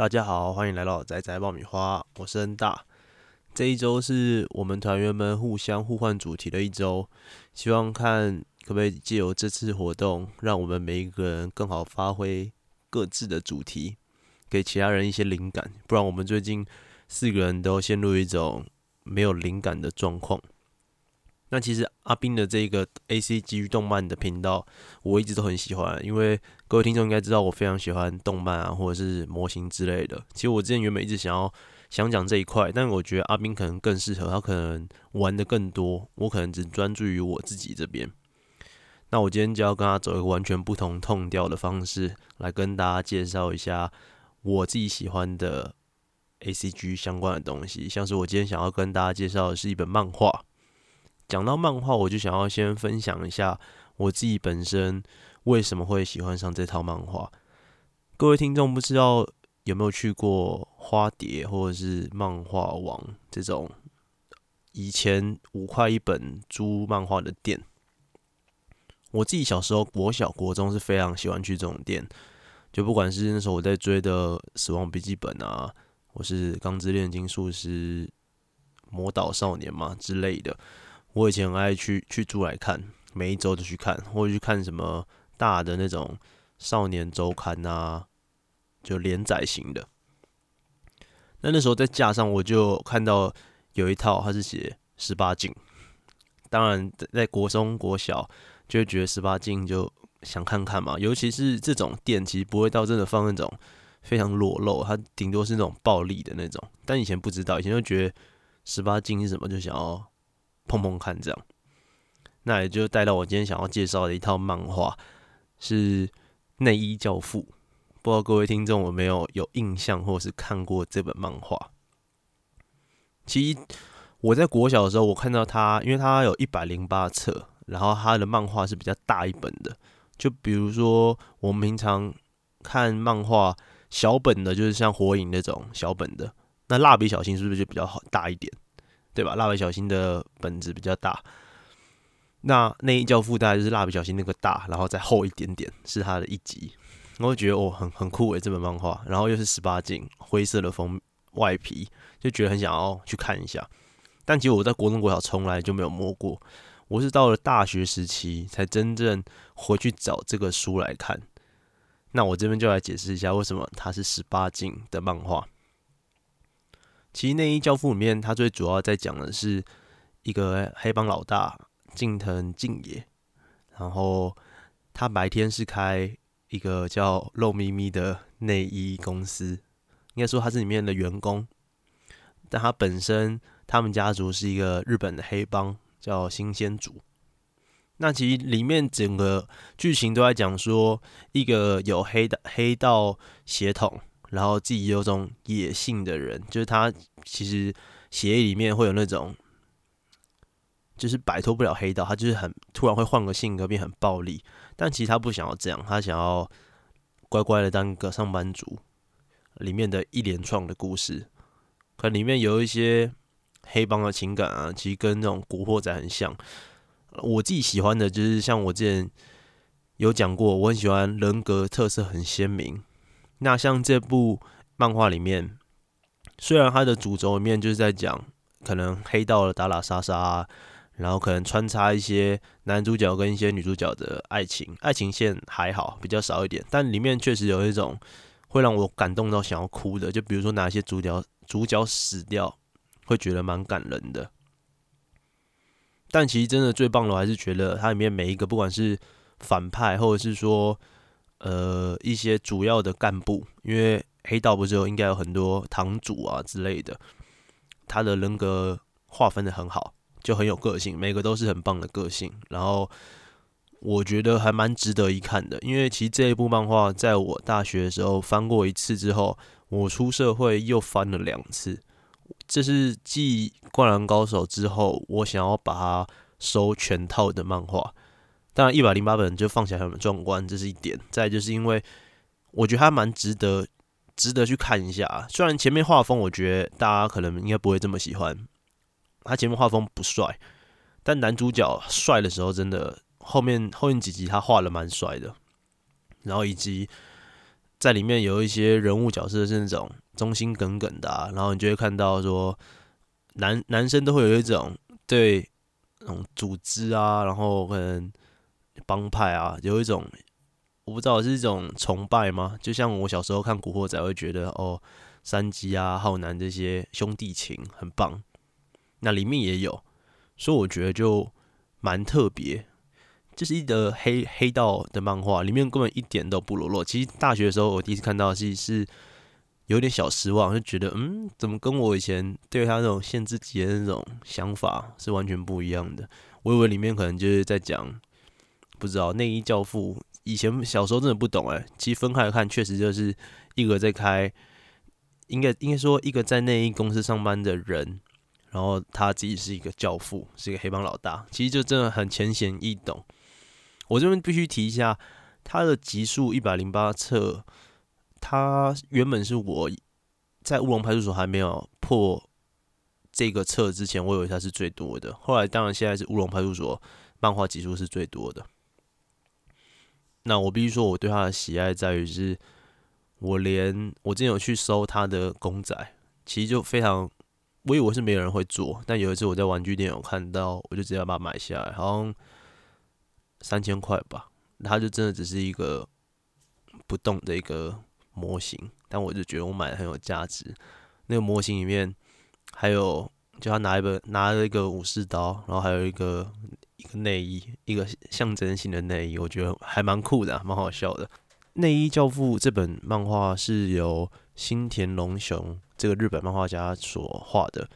大家好，欢迎来到仔仔爆米花，我是恩大。这一周是我们团员们互相互换主题的一周，希望看可不可以借由这次活动，让我们每一个人更好发挥各自的主题，给其他人一些灵感。不然我们最近四个人都陷入一种没有灵感的状况。那其实阿斌的这个 A C G 动漫的频道，我一直都很喜欢，因为各位听众应该知道我非常喜欢动漫啊，或者是模型之类的。其实我之前原本一直想要想讲这一块，但我觉得阿斌可能更适合，他可能玩的更多，我可能只专注于我自己这边。那我今天就要跟他走一个完全不同痛调的方式，来跟大家介绍一下我自己喜欢的 A C G 相关的东西，像是我今天想要跟大家介绍的是一本漫画。讲到漫画，我就想要先分享一下我自己本身为什么会喜欢上这套漫画。各位听众不知道有没有去过花蝶或者是漫画网这种以前五块一本租漫画的店？我自己小时候国小国中是非常喜欢去这种店，就不管是那时候我在追的《死亡笔记本》啊，或是《钢之炼金术师》《魔导少年》嘛之类的。我以前很爱去去租来看，每一周都去看，或者去看什么大的那种少年周刊啊，就连载型的。那那时候在架上，我就看到有一套，它是写十八禁。当然，在国中、国小就会觉得十八禁，就想看看嘛。尤其是这种店，其实不会到真的放那种非常裸露，它顶多是那种暴力的那种。但以前不知道，以前就觉得十八禁是什么，就想要。碰碰看，这样，那也就带到我今天想要介绍的一套漫画，是《内衣教父》。不知道各位听众有没有有印象，或是看过这本漫画？其实我在国小的时候，我看到它，因为它有一百零八册，然后它的漫画是比较大一本的。就比如说我们平常看漫画小本的，就是像《火影》那种小本的，那《蜡笔小新》是不是就比较好大一点？对吧？蜡笔小新的本子比较大，那那一教父大概就是蜡笔小新那个大，然后再厚一点点，是它的一集。我会觉得哦，很很酷诶，这本漫画，然后又是十八禁，灰色的封外皮，就觉得很想要去看一下。但其实我在国中国小从来就没有摸过，我是到了大学时期才真正回去找这个书来看。那我这边就来解释一下，为什么它是十八禁的漫画。其实《内衣教父》里面，他最主要在讲的是一个黑帮老大近藤敬也，然后他白天是开一个叫“肉咪咪”的内衣公司，应该说他是里面的员工，但他本身他们家族是一个日本的黑帮，叫新鲜族。那其实里面整个剧情都在讲说，一个有黑的黑道血统。然后自己有种野性的人，就是他其实血液里面会有那种，就是摆脱不了黑道，他就是很突然会换个性格变很暴力，但其实他不想要这样，他想要乖乖的当个上班族。里面的一连串的故事，可里面有一些黑帮的情感啊，其实跟那种古惑仔很像。我自己喜欢的就是像我之前有讲过，我很喜欢人格特色很鲜明。那像这部漫画里面，虽然它的主轴里面就是在讲可能黑道的打打杀杀，然后可能穿插一些男主角跟一些女主角的爱情，爱情线还好比较少一点，但里面确实有一种会让我感动到想要哭的，就比如说哪些主角主角死掉，会觉得蛮感人的。但其实真的最棒的，我还是觉得它里面每一个不管是反派或者是说。呃，一些主要的干部，因为黑道不是有应该有很多堂主啊之类的，他的人格划分的很好，就很有个性，每个都是很棒的个性。然后我觉得还蛮值得一看的，因为其实这一部漫画在我大学的时候翻过一次之后，我出社会又翻了两次，这是继《灌篮高手》之后，我想要把它收全套的漫画。当然，一百零八本就放起来很壮观，这是一点。再就是因为我觉得它蛮值得，值得去看一下。虽然前面画风我觉得大家可能应该不会这么喜欢，他前面画风不帅，但男主角帅的时候真的后面后面几集他画的蛮帅的。然后以及在里面有一些人物角色是那种忠心耿耿的，然后你就会看到说，男男生都会有一种对那种组织啊，然后可能帮派啊，有一种我不知道是一种崇拜吗？就像我小时候看《古惑仔》，会觉得哦，山鸡啊、浩南这些兄弟情很棒，那里面也有，所以我觉得就蛮特别。就是一个黑黑道的漫画，里面根本一点都不裸露。其实大学的时候，我第一次看到是是有点小失望，就觉得嗯，怎么跟我以前对他那种限制级的那种想法是完全不一样的。我以为里面可能就是在讲，不知道内衣教父。以前小时候真的不懂哎，其实分开来看，确实就是一个在开，应该应该说一个在内衣公司上班的人，然后他自己是一个教父，是一个黑帮老大。其实就真的很浅显易懂。我这边必须提一下，它的集数一百零八册，它原本是我在乌龙派出所还没有破这个册之前，我以为它是最多的。后来当然现在是乌龙派出所漫画集数是最多的。那我必须说，我对它的喜爱在于是，我连我之前有去搜它的公仔，其实就非常，我以为是没有人会做，但有一次我在玩具店有看到，我就直接把它买下来，好像。三千块吧，它就真的只是一个不动的一个模型，但我就觉得我买的很有价值。那个模型里面还有，就他拿一本拿了一个武士刀，然后还有一个一个内衣，一个象征性的内衣，我觉得还蛮酷的，蛮好笑的。内衣教父这本漫画是由新田龙雄这个日本漫画家所画的，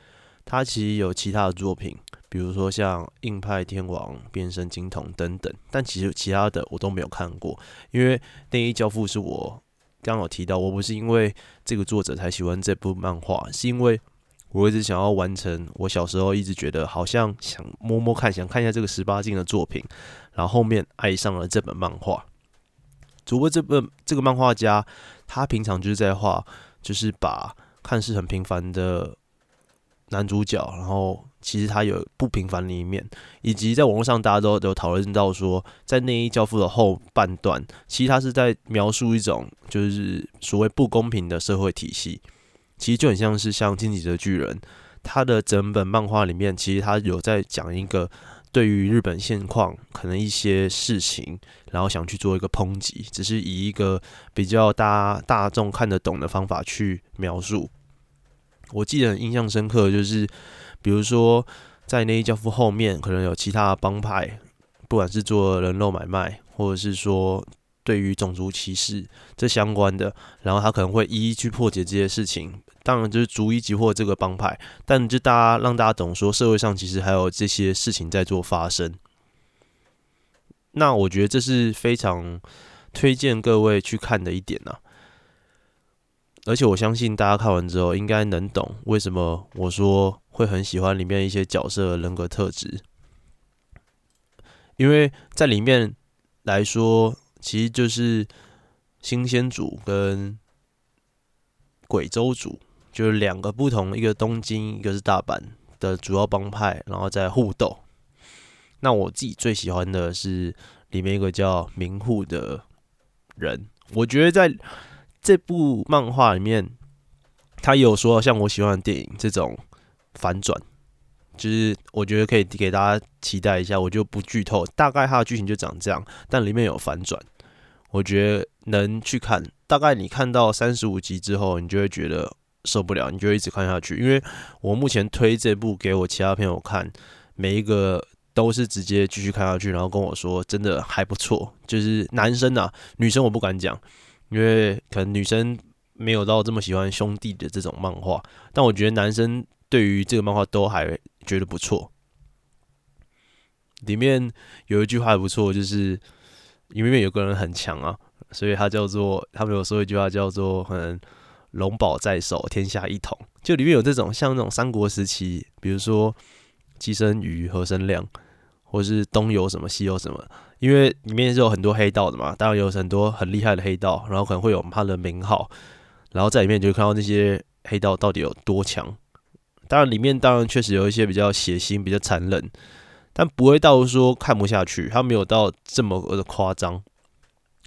他其实有其他的作品。比如说像硬派天王、变身金童等等，但其实其他的我都没有看过，因为内衣教父是我刚有提到，我不是因为这个作者才喜欢这部漫画，是因为我一直想要完成我小时候一直觉得好像想摸摸看，想看一下这个十八禁的作品，然后后面爱上了这本漫画。只不过这本这个漫画家他平常就是在画，就是把看似很平凡的男主角，然后其实他有不平凡的一面，以及在网络上大家都有讨论到说，在内衣教父的后半段，其实他是在描述一种就是所谓不公平的社会体系。其实就很像是像《进击的巨人》，他的整本漫画里面，其实他有在讲一个对于日本现况可能一些事情，然后想去做一个抨击，只是以一个比较大大众看得懂的方法去描述。我记得印象深刻就是。比如说，在内衣教父后面，可能有其他帮派，不管是做人肉买卖，或者是说对于种族歧视这相关的，然后他可能会一一去破解这些事情。当然，就是逐一击破这个帮派，但就大家让大家懂说，社会上其实还有这些事情在做发生。那我觉得这是非常推荐各位去看的一点呢。而且我相信大家看完之后，应该能懂为什么我说。会很喜欢里面一些角色的人格特质，因为在里面来说，其实就是新鲜组跟鬼州组，就是两个不同，一个东京，一个是大阪的主要帮派，然后在互斗。那我自己最喜欢的是里面一个叫明户的人，我觉得在这部漫画里面，他有说像我喜欢的电影这种。反转，就是我觉得可以给大家期待一下，我就不剧透，大概它的剧情就长这样，但里面有反转，我觉得能去看。大概你看到三十五集之后，你就会觉得受不了，你就一直看下去。因为我目前推这部给我其他朋友看，每一个都是直接继续看下去，然后跟我说真的还不错。就是男生啊，女生我不敢讲，因为可能女生没有到这么喜欢兄弟的这种漫画，但我觉得男生。对于这个漫画都还觉得不错，里面有一句话还不错，就是因为有个人很强啊，所以他叫做他们有说一句话叫做“可能龙宝在手，天下一统”。就里面有这种像那种三国时期，比如说寄生鱼、和生亮，或是东游什么西游什么，因为里面是有很多黑道的嘛，当然有很多很厉害的黑道，然后可能会有他的名号，然后在里面就会看到那些黑道到底有多强。当然，里面当然确实有一些比较血腥、比较残忍，但不会到说看不下去。他没有到这么的夸张，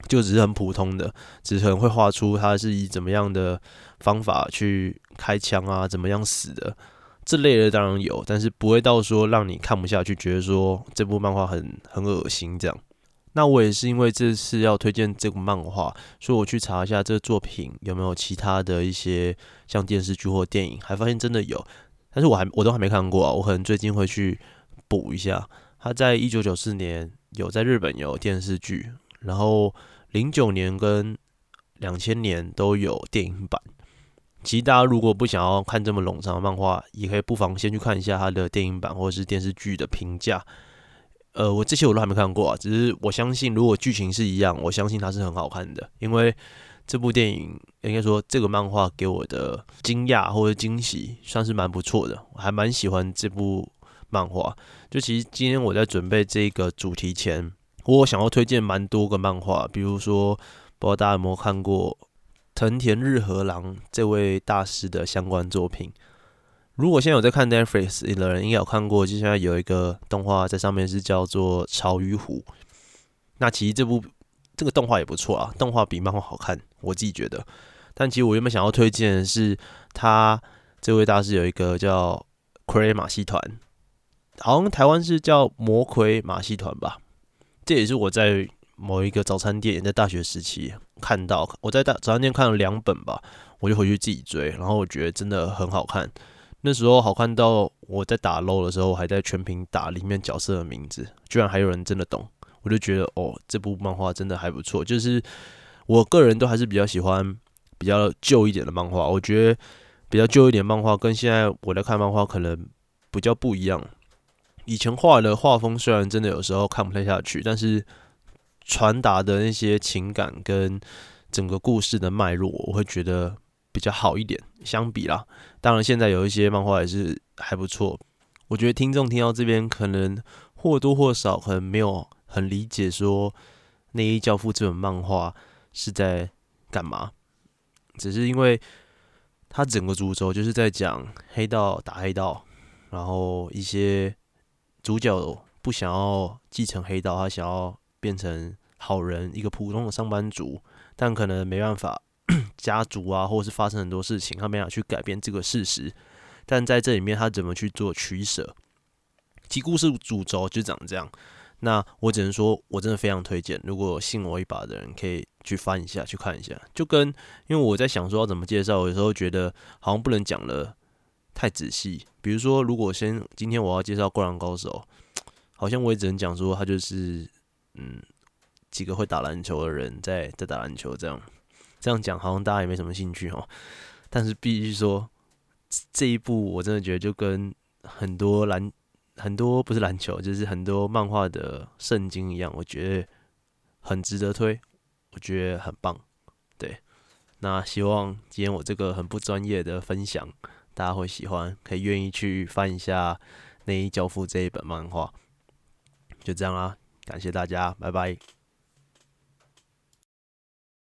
就只是很普通的，只是可能会画出他是以怎么样的方法去开枪啊，怎么样死的这类的当然有，但是不会到说让你看不下去，觉得说这部漫画很很恶心这样。那我也是因为这次要推荐这部漫画，所以我去查一下这个作品有没有其他的一些像电视剧或电影，还发现真的有，但是我还我都还没看过啊，我可能最近会去补一下。他在一九九四年有在日本有电视剧。然后零九年跟两千年都有电影版。其实大家如果不想要看这么冗长的漫画，也可以不妨先去看一下他的电影版或者是电视剧的评价。呃，我这些我都还没看过啊，只是我相信如果剧情是一样，我相信它是很好看的。因为这部电影应该说这个漫画给我的惊讶或者惊喜算是蛮不错的，我还蛮喜欢这部漫画。就其实今天我在准备这个主题前。我想要推荐蛮多个漫画，比如说，不知道大家有没有看过藤田日和郎这位大师的相关作品。如果现在有在看 Netflix 的人，应该有看过，就现在有一个动画在上面是叫做《潮与虎》。那其实这部这个动画也不错啊，动画比漫画好看，我自己觉得。但其实我原本想要推荐的是他这位大师有一个叫傀儡马戏团，好像台湾是叫魔魁马戏团吧。这也是我在某一个早餐店，在大学时期看到，我在大早餐店看了两本吧，我就回去自己追，然后我觉得真的很好看。那时候好看到我在打 low 的时候，还在全屏打里面角色的名字，居然还有人真的懂，我就觉得哦，这部漫画真的还不错。就是我个人都还是比较喜欢比较旧一点的漫画，我觉得比较旧一点漫画跟现在我在看漫画可能比较不一样。以前画的画风虽然真的有时候看不太下去，但是传达的那些情感跟整个故事的脉络，我会觉得比较好一点。相比啦，当然现在有一些漫画也是还不错。我觉得听众听到这边，可能或多或少可能没有很理解说《内衣教父》这本漫画是在干嘛，只是因为它整个主轴就是在讲黑道打黑道，然后一些。主角不想要继承黑道，他想要变成好人，一个普通的上班族，但可能没办法，家族啊，或者是发生很多事情，他没法去改变这个事实。但在这里面，他怎么去做取舍？其故事主轴就长这样。那我只能说，我真的非常推荐，如果信我一把的人，可以去翻一下，去看一下。就跟因为我在想说要怎么介绍，有时候觉得好像不能讲了。太仔细，比如说，如果先今天我要介绍《灌篮高手》，好像我也只能讲说他就是嗯几个会打篮球的人在在打篮球这样，这样讲好像大家也没什么兴趣哦。但是必须说这一部我真的觉得就跟很多篮很多不是篮球，就是很多漫画的圣经一样，我觉得很值得推，我觉得很棒。对，那希望今天我这个很不专业的分享。大家会喜欢，可以愿意去翻一下《内衣教父》这一本漫画，就这样啦，感谢大家，拜拜。